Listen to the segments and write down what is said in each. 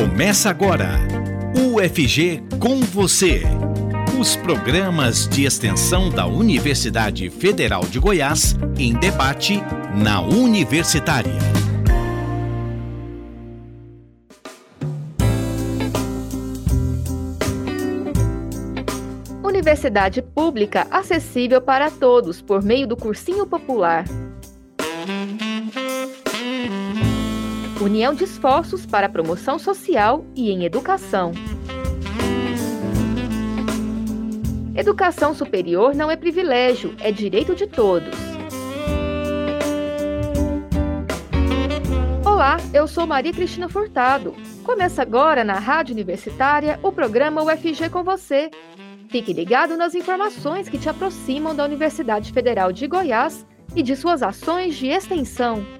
Começa agora. UFG com você. Os programas de extensão da Universidade Federal de Goiás em debate na Universitária. Universidade pública acessível para todos por meio do cursinho popular. União de esforços para a promoção social e em educação. Educação superior não é privilégio, é direito de todos. Olá, eu sou Maria Cristina Furtado. Começa agora na Rádio Universitária o programa UFG com você. Fique ligado nas informações que te aproximam da Universidade Federal de Goiás e de suas ações de extensão.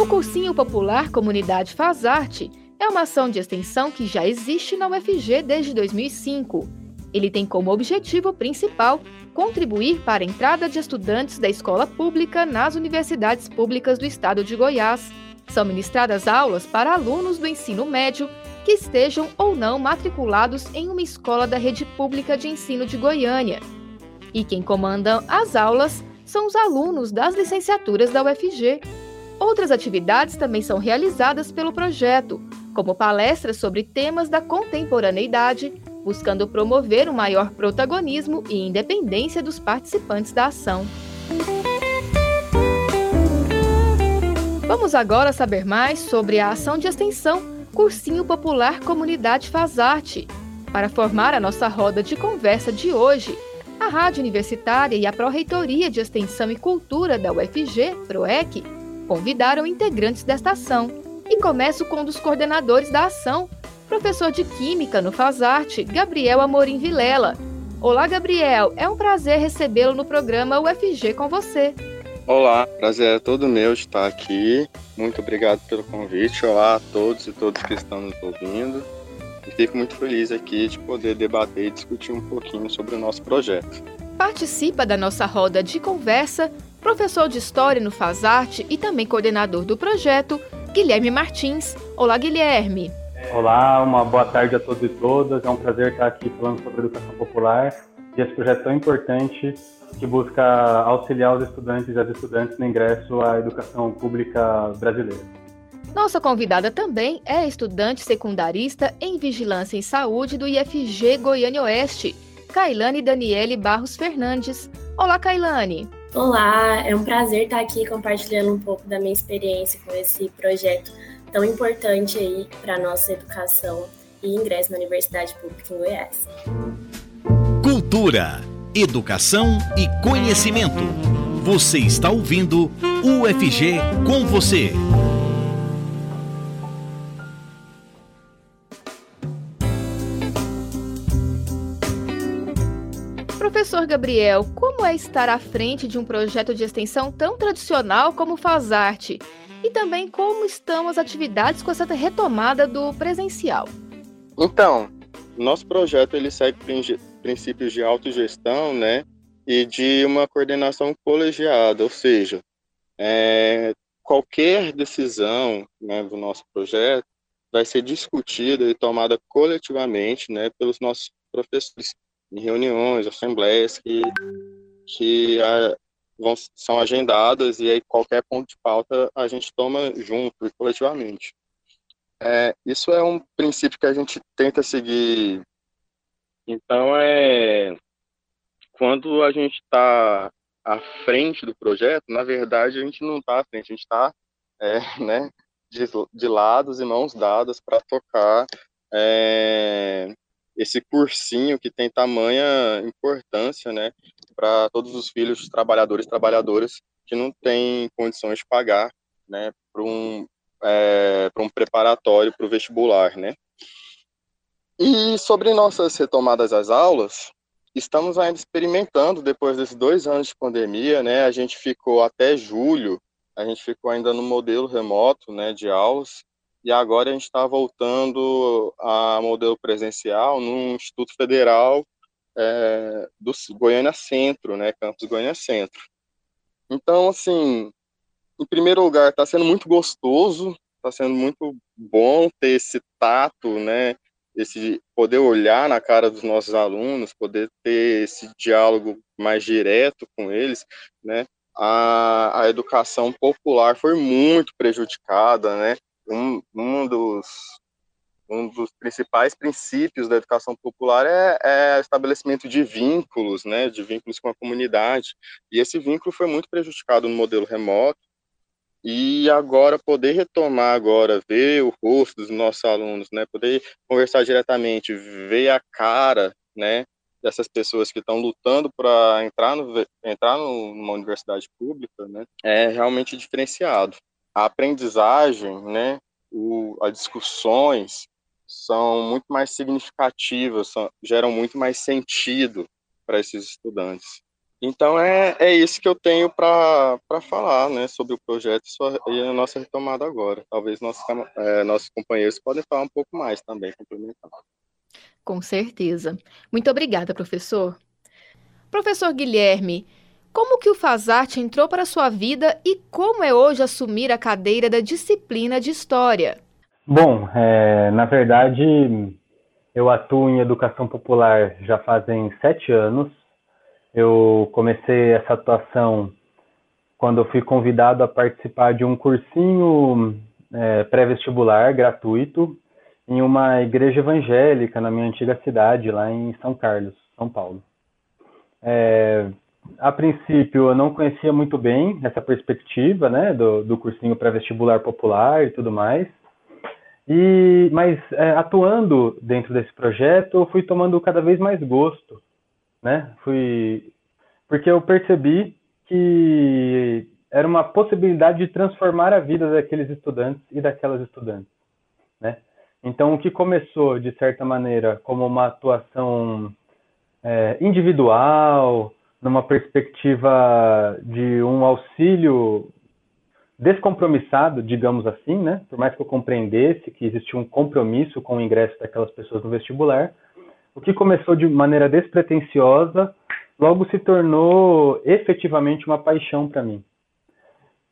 O Cursinho Popular Comunidade Faz Arte é uma ação de extensão que já existe na UFG desde 2005. Ele tem como objetivo principal contribuir para a entrada de estudantes da escola pública nas universidades públicas do estado de Goiás. São ministradas aulas para alunos do ensino médio que estejam ou não matriculados em uma escola da rede pública de ensino de Goiânia. E quem comanda as aulas são os alunos das licenciaturas da UFG. Outras atividades também são realizadas pelo projeto, como palestras sobre temas da contemporaneidade, buscando promover um maior protagonismo e independência dos participantes da ação. Vamos agora saber mais sobre a ação de extensão Cursinho Popular Comunidade Faz Arte. Para formar a nossa roda de conversa de hoje, a Rádio Universitária e a Pró-Reitoria de Extensão e Cultura da UFG, PROEC, convidaram integrantes desta ação. E começo com um dos coordenadores da ação, professor de Química no Fazarte, Gabriel Amorim Vilela. Olá, Gabriel, é um prazer recebê-lo no programa UFG com você. Olá, prazer é todo meu estar aqui. Muito obrigado pelo convite. Olá a todos e todas que estão nos ouvindo. E fico muito feliz aqui de poder debater e discutir um pouquinho sobre o nosso projeto. Participa da nossa roda de conversa professor de História no Fazarte e também coordenador do projeto, Guilherme Martins. Olá, Guilherme. Olá, uma boa tarde a todos e todas. É um prazer estar aqui falando sobre educação popular e esse projeto tão importante que busca auxiliar os estudantes e as estudantes no ingresso à educação pública brasileira. Nossa convidada também é estudante secundarista em Vigilância em Saúde do IFG Goiânia Oeste, Kailane Daniele Barros Fernandes. Olá, Kailane. Olá, é um prazer estar aqui compartilhando um pouco da minha experiência com esse projeto tão importante aí para nossa educação e ingresso na Universidade Pública em Goiás. Cultura, educação e conhecimento. Você está ouvindo UFG com você. Professor Gabriel, como é estar à frente de um projeto de extensão tão tradicional como o Fazarte? E também como estão as atividades com essa retomada do presencial? Então, nosso projeto ele segue princípios de autogestão, né, e de uma coordenação colegiada, ou seja, é, qualquer decisão né, do nosso projeto vai ser discutida e tomada coletivamente, né, pelos nossos professores em reuniões, assembleias que, que a, vão, são agendadas e aí qualquer ponto de pauta a gente toma junto e coletivamente. É, isso é um princípio que a gente tenta seguir. Então, é quando a gente está à frente do projeto, na verdade a gente não está à frente, a gente está é, né, de, de lados e mãos dadas para tocar é, esse cursinho que tem tamanha importância, né, para todos os filhos trabalhadores trabalhadoras que não têm condições de pagar, né, para um, é, para um preparatório para o vestibular, né? E sobre nossas retomadas às aulas, estamos ainda experimentando depois desses dois anos de pandemia, né? A gente ficou até julho, a gente ficou ainda no modelo remoto, né, de aulas, e agora a gente está voltando a modelo presencial no Instituto Federal é, do Goiânia Centro, né, campus Goiânia Centro. Então, assim, em primeiro lugar, está sendo muito gostoso, está sendo muito bom ter esse tato, né, esse poder olhar na cara dos nossos alunos, poder ter esse diálogo mais direto com eles, né? A, a educação popular foi muito prejudicada, né? Um, um dos um dos principais princípios da educação popular é, é o estabelecimento de vínculos, né, de vínculos com a comunidade. E esse vínculo foi muito prejudicado no modelo remoto, e agora poder retomar agora, ver o rosto dos nossos alunos, né, poder conversar diretamente, ver a cara, né, dessas pessoas que estão lutando para entrar, no, entrar numa universidade pública, né, é realmente diferenciado. A aprendizagem, né, o, as discussões são muito mais significativas, são, geram muito mais sentido para esses estudantes. Então é, é isso que eu tenho para falar né, sobre o projeto e a nossa retomada agora. Talvez nossos, é, nossos companheiros podem falar um pouco mais também, complementar. Com certeza. Muito obrigada, professor. Professor Guilherme, como que o Fazarte entrou para a sua vida e como é hoje assumir a cadeira da disciplina de História? Bom, é, na verdade, eu atuo em educação popular já fazem sete anos eu comecei essa atuação quando eu fui convidado a participar de um cursinho é, pré-vestibular gratuito em uma igreja evangélica na minha antiga cidade, lá em São Carlos, São Paulo. É, a princípio, eu não conhecia muito bem essa perspectiva né, do, do cursinho pré-vestibular popular e tudo mais. E, mas é, atuando dentro desse projeto, eu fui tomando cada vez mais gosto né? Fui porque eu percebi que era uma possibilidade de transformar a vida daqueles estudantes e daquelas estudantes, né? Então, o que começou, de certa maneira, como uma atuação é, individual, numa perspectiva de um auxílio descompromissado, digamos assim, né? Por mais que eu compreendesse que existia um compromisso com o ingresso daquelas pessoas no vestibular, o que começou de maneira despretensiosa, logo se tornou efetivamente uma paixão para mim.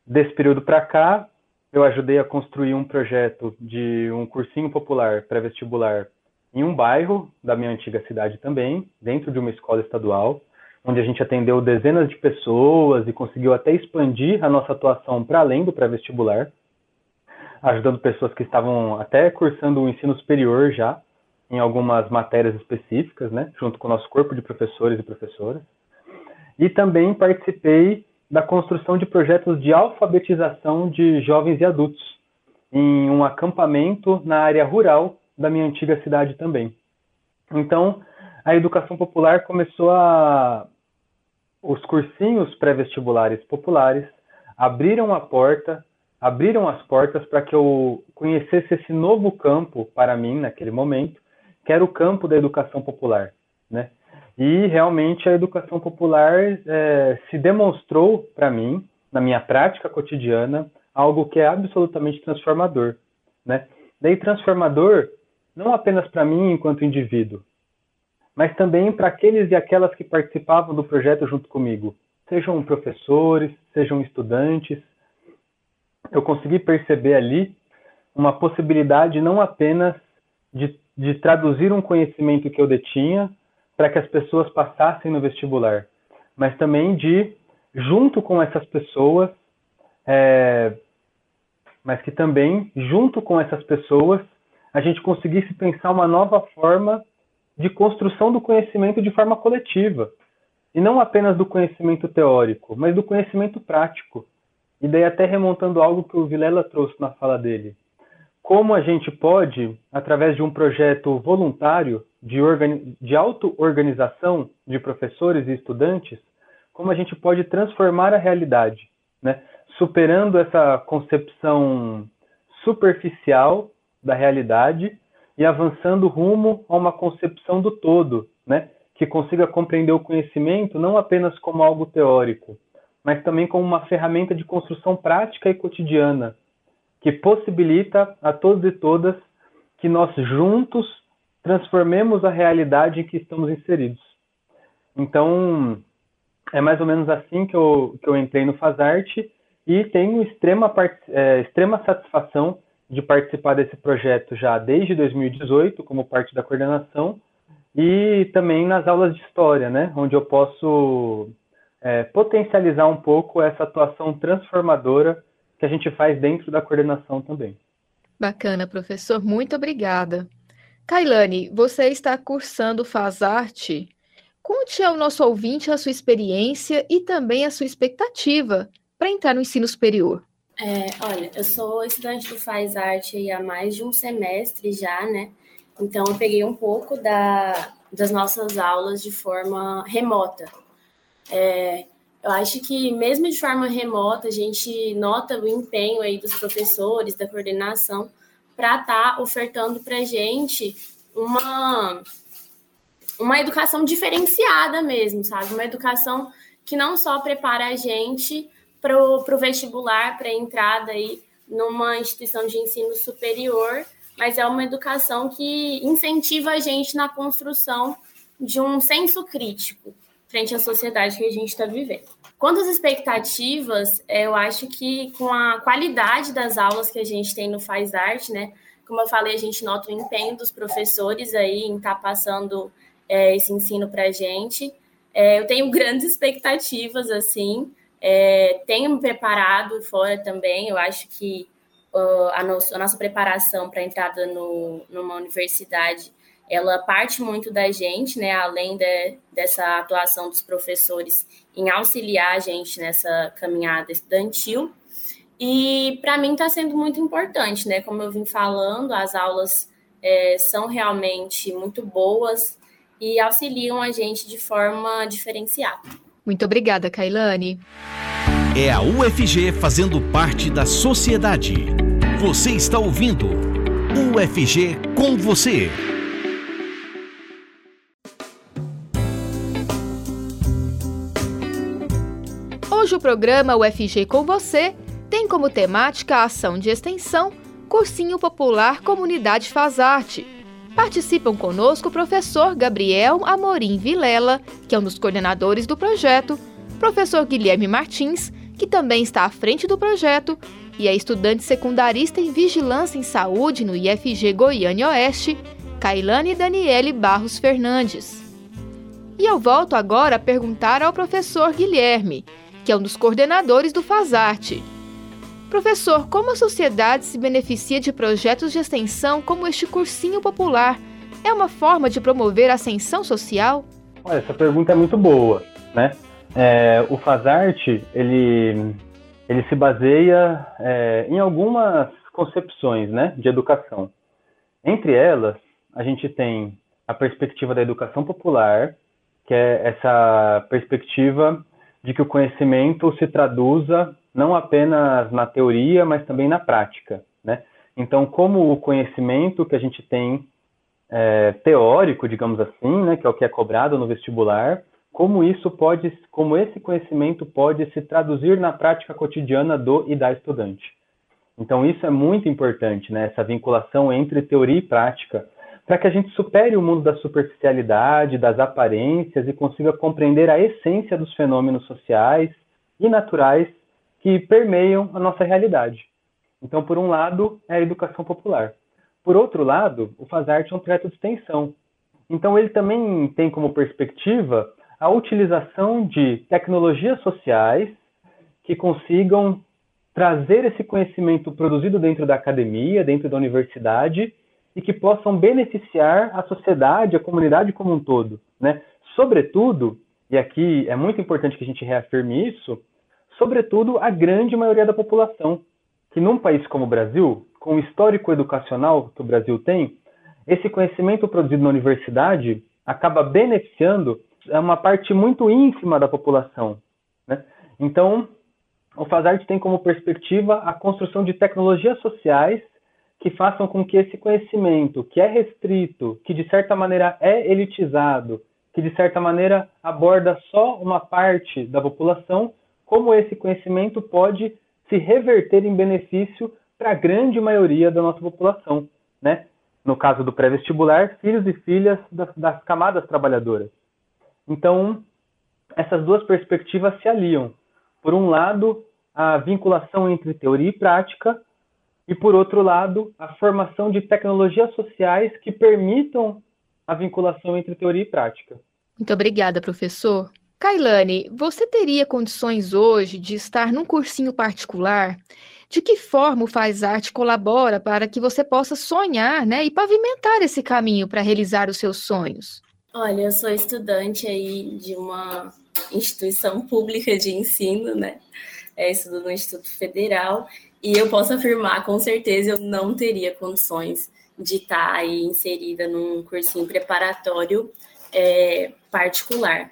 Desse período para cá, eu ajudei a construir um projeto de um cursinho popular pré-vestibular em um bairro da minha antiga cidade também, dentro de uma escola estadual, onde a gente atendeu dezenas de pessoas e conseguiu até expandir a nossa atuação para além do pré-vestibular, ajudando pessoas que estavam até cursando o ensino superior já, em algumas matérias específicas, né, junto com o nosso corpo de professores e professoras. E também participei da construção de projetos de alfabetização de jovens e adultos em um acampamento na área rural da minha antiga cidade também. Então, a educação popular começou a os cursinhos pré-vestibulares populares abriram a porta, abriram as portas para que eu conhecesse esse novo campo para mim naquele momento que era o campo da educação popular, né? E realmente a educação popular é, se demonstrou para mim, na minha prática cotidiana, algo que é absolutamente transformador, né? Daí transformador não apenas para mim enquanto indivíduo, mas também para aqueles e aquelas que participavam do projeto junto comigo, sejam professores, sejam estudantes. Eu consegui perceber ali uma possibilidade não apenas de de traduzir um conhecimento que eu detinha para que as pessoas passassem no vestibular, mas também de, junto com essas pessoas, é, mas que também, junto com essas pessoas, a gente conseguisse pensar uma nova forma de construção do conhecimento de forma coletiva. E não apenas do conhecimento teórico, mas do conhecimento prático. E daí até remontando algo que o Vilela trouxe na fala dele como a gente pode, através de um projeto voluntário de, de auto-organização de professores e estudantes, como a gente pode transformar a realidade, né? superando essa concepção superficial da realidade e avançando rumo a uma concepção do todo, né? que consiga compreender o conhecimento não apenas como algo teórico, mas também como uma ferramenta de construção prática e cotidiana, que possibilita a todos e todas que nós juntos transformemos a realidade em que estamos inseridos. Então, é mais ou menos assim que eu, que eu entrei no Fazarte e tenho extrema, é, extrema satisfação de participar desse projeto já desde 2018, como parte da coordenação, e também nas aulas de história, né, onde eu posso é, potencializar um pouco essa atuação transformadora que a gente faz dentro da coordenação também. Bacana, professor, muito obrigada. Kailane, você está cursando Fazarte. Conte ao nosso ouvinte a sua experiência e também a sua expectativa para entrar no ensino superior. É, olha, eu sou estudante do Faz Arte há mais de um semestre já, né? Então eu peguei um pouco da, das nossas aulas de forma remota. É, eu acho que mesmo de forma remota a gente nota o empenho aí dos professores, da coordenação, para estar tá ofertando para a gente uma uma educação diferenciada mesmo, sabe? Uma educação que não só prepara a gente para o vestibular, para a entrada aí numa instituição de ensino superior, mas é uma educação que incentiva a gente na construção de um senso crítico frente à sociedade que a gente está vivendo. Quanto às expectativas, é, eu acho que com a qualidade das aulas que a gente tem no Faz Arte, né? Como eu falei, a gente nota o empenho dos professores aí em estar tá passando é, esse ensino para a gente. É, eu tenho grandes expectativas, assim, é, tenho me preparado fora também. Eu acho que uh, a, nossa, a, nossa preparação para a entrada no, numa universidade ela parte muito da gente, né? Além de, dessa atuação dos professores em auxiliar a gente nessa caminhada estudantil. E para mim está sendo muito importante, né? Como eu vim falando, as aulas é, são realmente muito boas e auxiliam a gente de forma diferenciada. Muito obrigada, Kailane. É a UFG fazendo parte da sociedade. Você está ouvindo UFG com você. Hoje o programa UFG com você tem como temática a ação de extensão Cursinho Popular Comunidade Faz Arte Participam conosco o professor Gabriel Amorim Vilela, que é um dos coordenadores do projeto, professor Guilherme Martins, que também está à frente do projeto, e é estudante secundarista em Vigilância em Saúde no IFG Goiânia Oeste, Kailane Daniele Barros Fernandes. E eu volto agora a perguntar ao professor Guilherme, que é um dos coordenadores do Fazarte. Professor, como a sociedade se beneficia de projetos de extensão como este cursinho popular? É uma forma de promover a ascensão social? Olha, essa pergunta é muito boa, né? É, o Fazarte, ele, ele se baseia é, em algumas concepções né, de educação. Entre elas, a gente tem a perspectiva da educação popular, que é essa perspectiva de que o conhecimento se traduza não apenas na teoria, mas também na prática. Né? Então, como o conhecimento que a gente tem é, teórico, digamos assim, né, que é o que é cobrado no vestibular, como isso pode, como esse conhecimento pode se traduzir na prática cotidiana do e da estudante. Então, isso é muito importante, né, essa vinculação entre teoria e prática, para que a gente supere o mundo da superficialidade, das aparências e consiga compreender a essência dos fenômenos sociais e naturais que permeiam a nossa realidade. Então, por um lado, é a educação popular. Por outro lado, o Fazarte é um projeto de extensão. Então, ele também tem como perspectiva a utilização de tecnologias sociais que consigam trazer esse conhecimento produzido dentro da academia, dentro da universidade, e que possam beneficiar a sociedade, a comunidade como um todo. Né? Sobretudo, e aqui é muito importante que a gente reafirme isso, sobretudo a grande maioria da população, que num país como o Brasil, com o histórico educacional que o Brasil tem, esse conhecimento produzido na universidade acaba beneficiando uma parte muito ínfima da população. Né? Então, o Fazarte tem como perspectiva a construção de tecnologias sociais que façam com que esse conhecimento, que é restrito, que de certa maneira é elitizado, que de certa maneira aborda só uma parte da população, como esse conhecimento pode se reverter em benefício para a grande maioria da nossa população, né? No caso do pré-vestibular, filhos e filhas das, das camadas trabalhadoras. Então, essas duas perspectivas se aliam. Por um lado, a vinculação entre teoria e prática, e por outro lado, a formação de tecnologias sociais que permitam a vinculação entre teoria e prática. Muito obrigada, professor. Kailane, você teria condições hoje de estar num cursinho particular? De que forma o Faz Arte colabora para que você possa sonhar né, e pavimentar esse caminho para realizar os seus sonhos? Olha, eu sou estudante aí de uma instituição pública de ensino, né? É, estudo no Instituto Federal, e eu posso afirmar com certeza eu não teria condições de estar aí inserida num cursinho preparatório é, particular.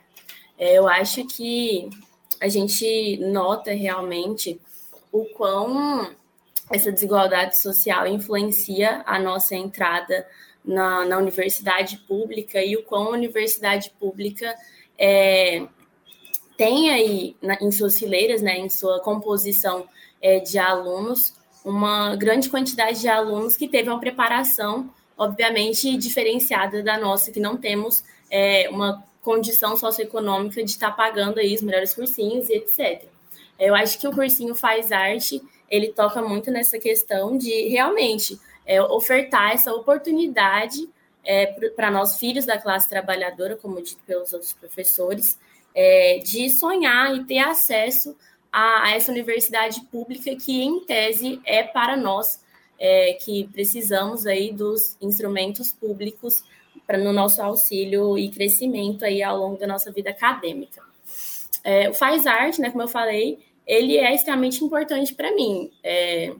É, eu acho que a gente nota realmente o quão essa desigualdade social influencia a nossa entrada na, na universidade pública e o quão a universidade pública é, tem aí na, em suas fileiras, né, em sua composição é, de alunos, uma grande quantidade de alunos que teve uma preparação, obviamente, diferenciada da nossa, que não temos é, uma condição socioeconômica de estar pagando aí os melhores cursinhos e etc. Eu acho que o cursinho faz arte, ele toca muito nessa questão de realmente é, ofertar essa oportunidade é, para nós filhos da classe trabalhadora, como dito pelos outros professores, é, de sonhar e ter acesso a, a, essa universidade pública que, em tese, é para nós é, que precisamos aí dos instrumentos públicos para no nosso auxílio e crescimento aí ao longo da nossa vida acadêmica. É, o Faz Arte, né, como eu falei, ele é extremamente importante para mim. É,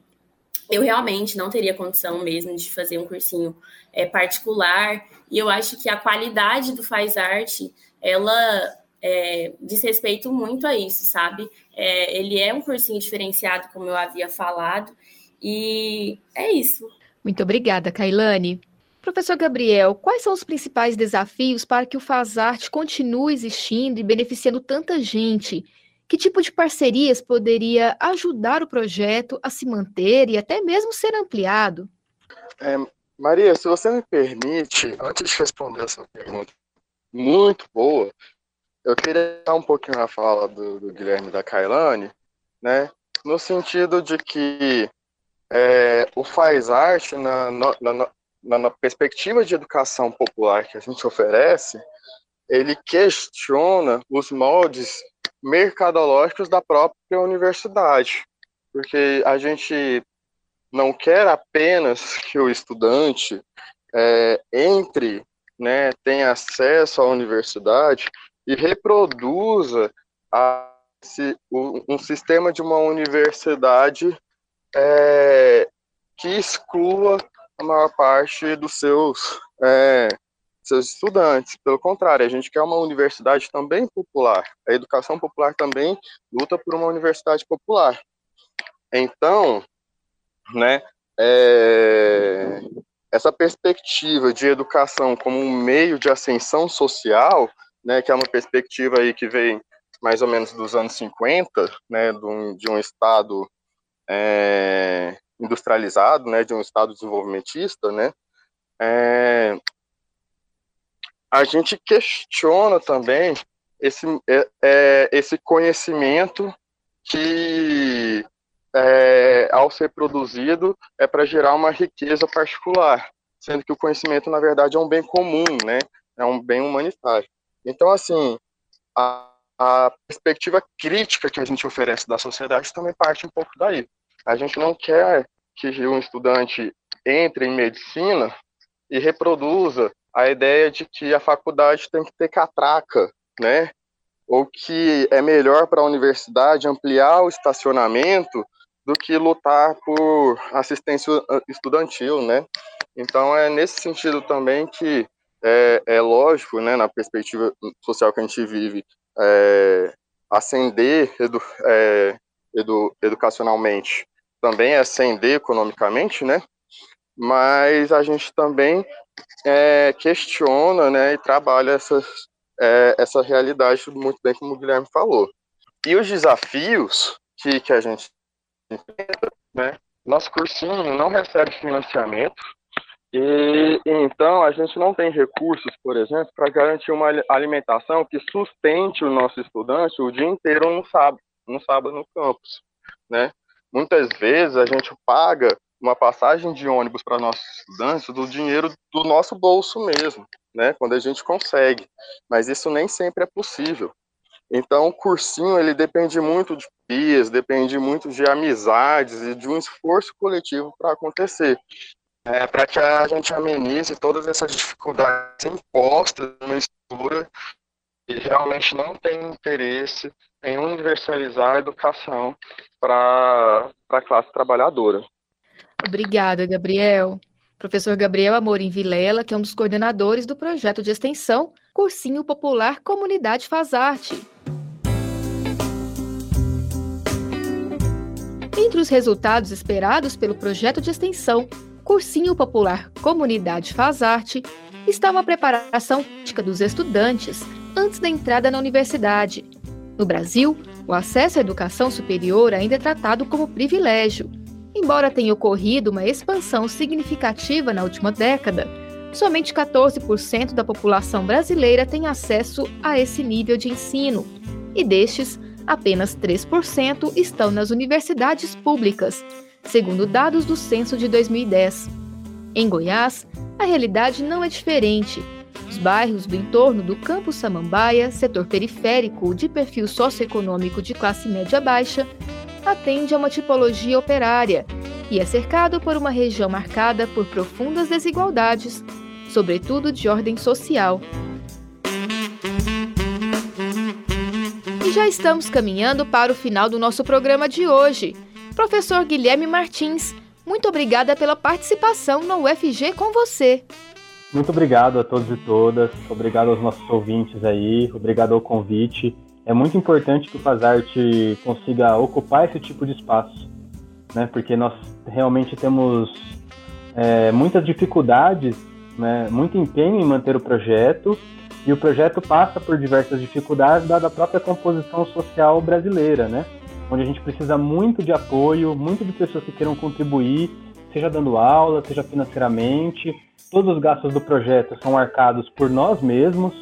eu realmente não teria condição mesmo de fazer um cursinho é, particular, e eu acho que a qualidade do Faz Arte, ela é, diz respeito muito a isso, sabe? É, ele é um cursinho diferenciado, como eu havia falado, e é isso. Muito obrigada, Kailane. Professor Gabriel, quais são os principais desafios para que o Fazarte continue existindo e beneficiando tanta gente? Que tipo de parcerias poderia ajudar o projeto a se manter e até mesmo ser ampliado? É, Maria, se você me permite, antes de responder essa pergunta muito boa, eu queria dar um pouquinho na fala do, do Guilherme da Kailane, né, no sentido de que é, o Faz Arte, na, na, na, na perspectiva de educação popular que a gente oferece, ele questiona os moldes mercadológicos da própria universidade, porque a gente não quer apenas que o estudante é, entre, né, tenha acesso à universidade e reproduza a, se, um, sistema de uma universidade é, que exclua a maior parte dos seus, é, seus estudantes. Pelo contrário, a gente quer uma universidade também popular. A educação popular também luta por uma universidade popular. Então, né, é, essa perspectiva de educação como um meio de ascensão social, né, que é uma perspectiva aí que vem mais ou menos dos anos 50, né, de um, de um Estado é, industrializado, né, de um Estado desenvolvimentista, né, é, a gente questiona também esse, é, é esse conhecimento que, é, ao ser produzido, é para gerar uma riqueza particular, sendo que o conhecimento, na verdade, é um bem comum, né, é um bem humanitário. Então, assim, a, a perspectiva crítica que a gente oferece da sociedade também parte um pouco daí. A gente não quer que um estudante entre em medicina e reproduza a ideia de que a faculdade tem que ter catraca, né? Ou que é melhor para a universidade ampliar o estacionamento do que lutar por assistência estudantil, né? Então é nesse sentido também que é, é lógico, né, na perspectiva social que a gente vive, é, ascender edu, é, edu, educacionalmente também é ascender economicamente, né? mas a gente também é, questiona né, e trabalha essas, é, essa realidade muito bem como o Guilherme falou. E os desafios que, que a gente enfrenta, né, nosso cursinho não recebe financiamento, e então a gente não tem recursos, por exemplo, para garantir uma alimentação que sustente o nosso estudante o dia inteiro no sábado, no sábado no campus, né? Muitas vezes a gente paga uma passagem de ônibus para nossos estudantes do dinheiro do nosso bolso mesmo, né? Quando a gente consegue, mas isso nem sempre é possível. Então, o cursinho ele depende muito de pias, depende muito de amizades e de um esforço coletivo para acontecer é, para que a gente amenize todas essas dificuldades impostas na mistura e realmente não tem interesse em universalizar a educação para a classe trabalhadora. Obrigada, Gabriel. Professor Gabriel Amorim Vilela, que é um dos coordenadores do projeto de extensão Cursinho Popular Comunidade Faz Arte. Entre os resultados esperados pelo projeto de extensão Cursinho Popular Comunidade Faz Arte está uma preparação prática dos estudantes antes da entrada na universidade. No Brasil, o acesso à educação superior ainda é tratado como privilégio. Embora tenha ocorrido uma expansão significativa na última década, somente 14% da população brasileira tem acesso a esse nível de ensino, e destes, apenas 3% estão nas universidades públicas, segundo dados do censo de 2010. Em Goiás, a realidade não é diferente. Os bairros do entorno do Campo Samambaia, setor periférico de perfil socioeconômico de classe média baixa, atende a uma tipologia operária e é cercado por uma região marcada por profundas desigualdades, sobretudo de ordem social. E já estamos caminhando para o final do nosso programa de hoje. Professor Guilherme Martins, muito obrigada pela participação no UFG com você. Muito obrigado a todos e todas, obrigado aos nossos ouvintes aí, obrigado ao convite. É muito importante que o Fazarte consiga ocupar esse tipo de espaço, né? Porque nós realmente temos é, muitas dificuldades, né? Muito empenho em manter o projeto e o projeto passa por diversas dificuldades dada a própria composição social brasileira, né? Onde a gente precisa muito de apoio, muito de pessoas que queiram contribuir, seja dando aula, seja financeiramente. Todos os gastos do projeto são arcados por nós mesmos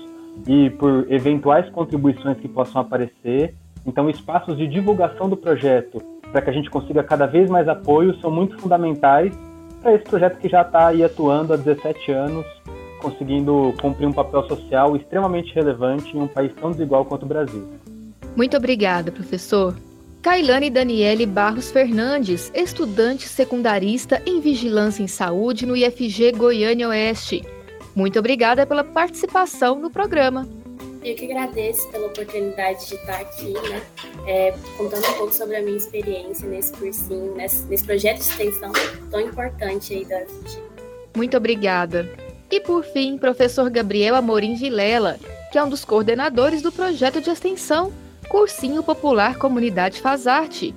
e por eventuais contribuições que possam aparecer. Então, espaços de divulgação do projeto para que a gente consiga cada vez mais apoio são muito fundamentais para esse projeto que já está aí atuando há 17 anos, conseguindo cumprir um papel social extremamente relevante em um país tão desigual quanto o Brasil. Muito obrigada, professor. Kailane Daniele Barros Fernandes, estudante secundarista em Vigilância em Saúde no IFG Goiânia Oeste. Muito obrigada pela participação no programa. Eu que agradeço pela oportunidade de estar aqui, né? É, contando um pouco sobre a minha experiência nesse cursinho, nesse, nesse projeto de extensão tão importante aí da UFG. Muito obrigada. E por fim, professor Gabriel Amorim Vilela, que é um dos coordenadores do projeto de extensão Cursinho Popular Comunidade Faz Arte.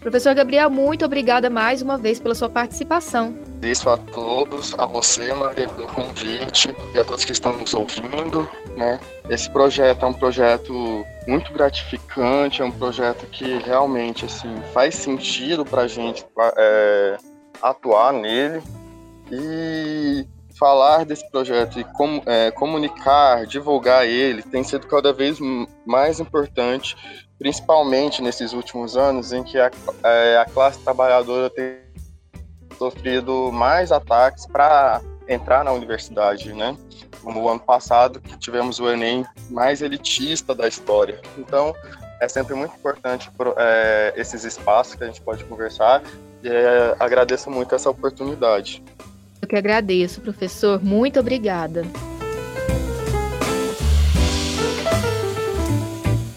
Professor Gabriel, muito obrigada mais uma vez pela sua participação. Agradeço a todos, a você, Maria, pelo convite e a todos que estão nos ouvindo. Né? Esse projeto é um projeto muito gratificante, é um projeto que realmente assim, faz sentido para a gente é, atuar nele. E falar desse projeto e com, é, comunicar, divulgar ele tem sido cada vez mais importante, principalmente nesses últimos anos em que a, é, a classe trabalhadora tem sofrido mais ataques para entrar na universidade, né? Como o ano passado, que tivemos o Enem mais elitista da história. Então, é sempre muito importante é, esses espaços que a gente pode conversar e é, agradeço muito essa oportunidade. Eu que agradeço, professor. Muito obrigada.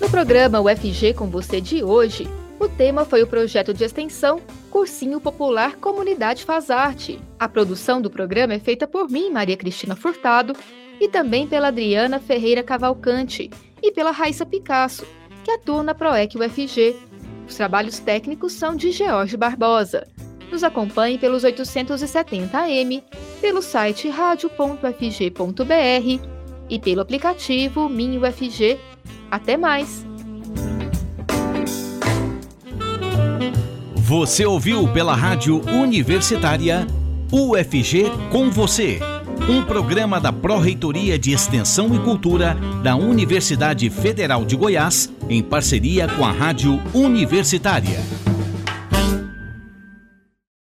No programa UFG com você de hoje, o tema foi o projeto de extensão Cursinho Popular Comunidade Faz Arte. A produção do programa é feita por mim, Maria Cristina Furtado, e também pela Adriana Ferreira Cavalcante e pela Raíssa Picasso, que atua na PROEC UFG. Os trabalhos técnicos são de George Barbosa. Nos acompanhe pelos 870 AM, pelo site radio.fg.br e pelo aplicativo Minho FG. Até mais! Você ouviu pela Rádio Universitária UFG com você. Um programa da Pró-Reitoria de Extensão e Cultura da Universidade Federal de Goiás, em parceria com a Rádio Universitária.